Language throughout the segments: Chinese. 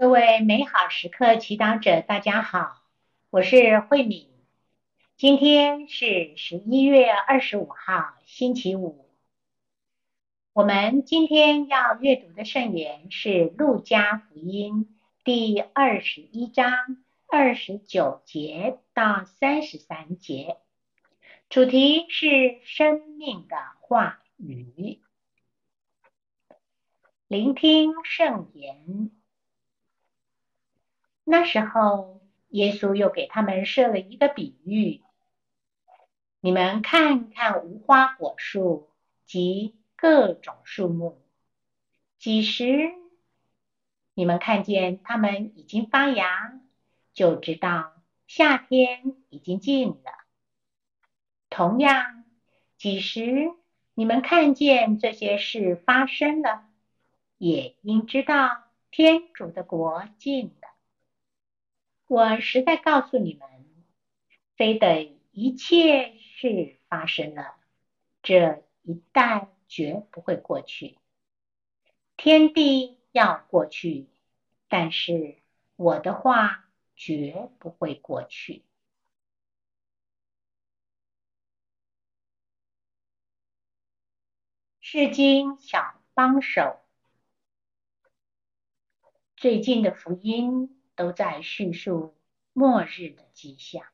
各位美好时刻祈祷者，大家好，我是慧敏。今天是十一月二十五号，星期五。我们今天要阅读的圣言是《路加福音》第二十一章二十九节到三十三节，主题是生命的话语。聆听圣言。那时候，耶稣又给他们设了一个比喻：你们看看无花果树及各种树木，几时你们看见它们已经发芽，就知道夏天已经近了。同样，几时你们看见这些事发生了，也应知道天主的国近了。我实在告诉你们，非等一切事发生了，这一代绝不会过去。天地要过去，但是我的话绝不会过去。世经小帮手，最近的福音。都在叙述末日的迹象。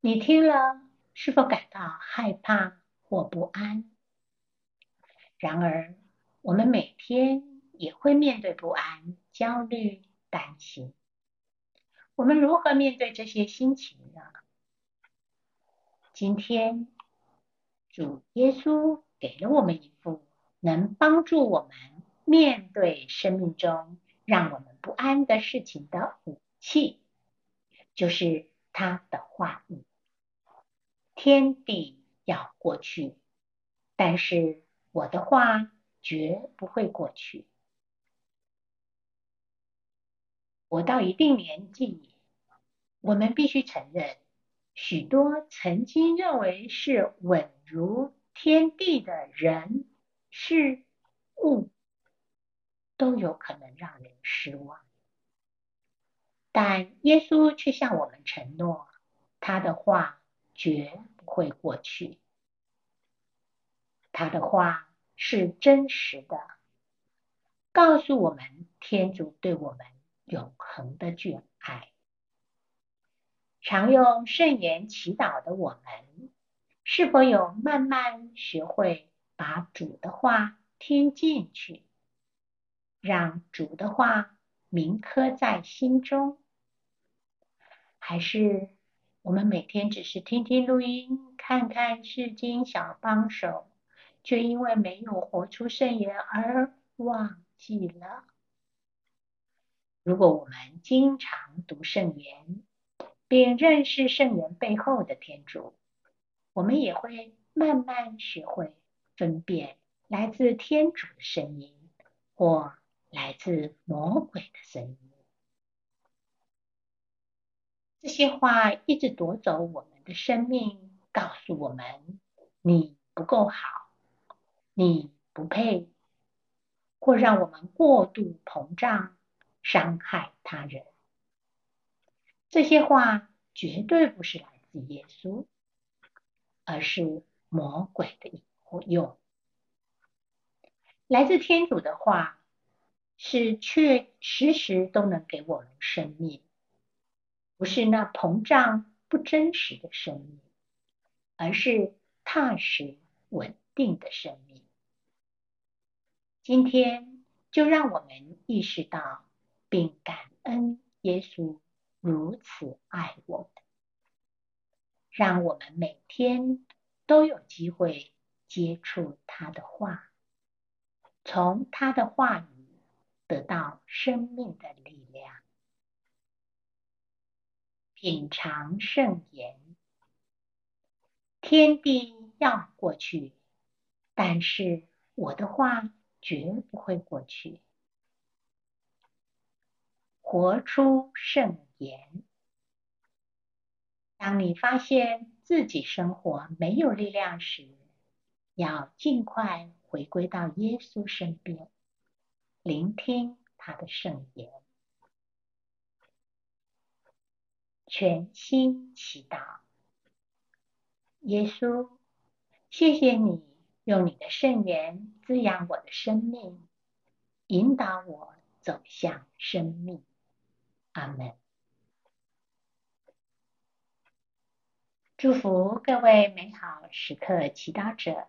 你听了，是否感到害怕或不安？然而，我们每天也会面对不安、焦虑、担心。我们如何面对这些心情呢？今天，主耶稣给了我们一副能帮助我们面对生命中。让我们不安的事情的武器，就是他的话语。天地要过去，但是我的话绝不会过去。我到一定年纪，我们必须承认，许多曾经认为是稳如天地的人事物。都有可能让人失望，但耶稣却向我们承诺，他的话绝不会过去，他的话是真实的，告诉我们天主对我们永恒的眷爱。常用圣言祈祷的我们，是否有慢慢学会把主的话听进去？让主的话铭刻在心中，还是我们每天只是听听录音、看看圣经小帮手，却因为没有活出圣言而忘记了？如果我们经常读圣言，并认识圣言背后的天主，我们也会慢慢学会分辨来自天主的声音或。来自魔鬼的声音，这些话一直夺走我们的生命，告诉我们你不够好，你不配，或让我们过度膨胀，伤害他人。这些话绝对不是来自耶稣，而是魔鬼的引诱。来自天主的话。是确实时都能给我们生命，不是那膨胀不真实的生命，而是踏实稳定的生命。今天就让我们意识到并感恩耶稣如此爱我们，让我们每天都有机会接触他的话，从他的话语。得到生命的力量，品尝圣言。天地要过去，但是我的话绝不会过去。活出圣言。当你发现自己生活没有力量时，要尽快回归到耶稣身边。聆听他的圣言。全心祈祷。耶稣，谢谢你用你的圣言滋养我的生命，引导我走向生命。阿门。祝福各位美好时刻祈祷者。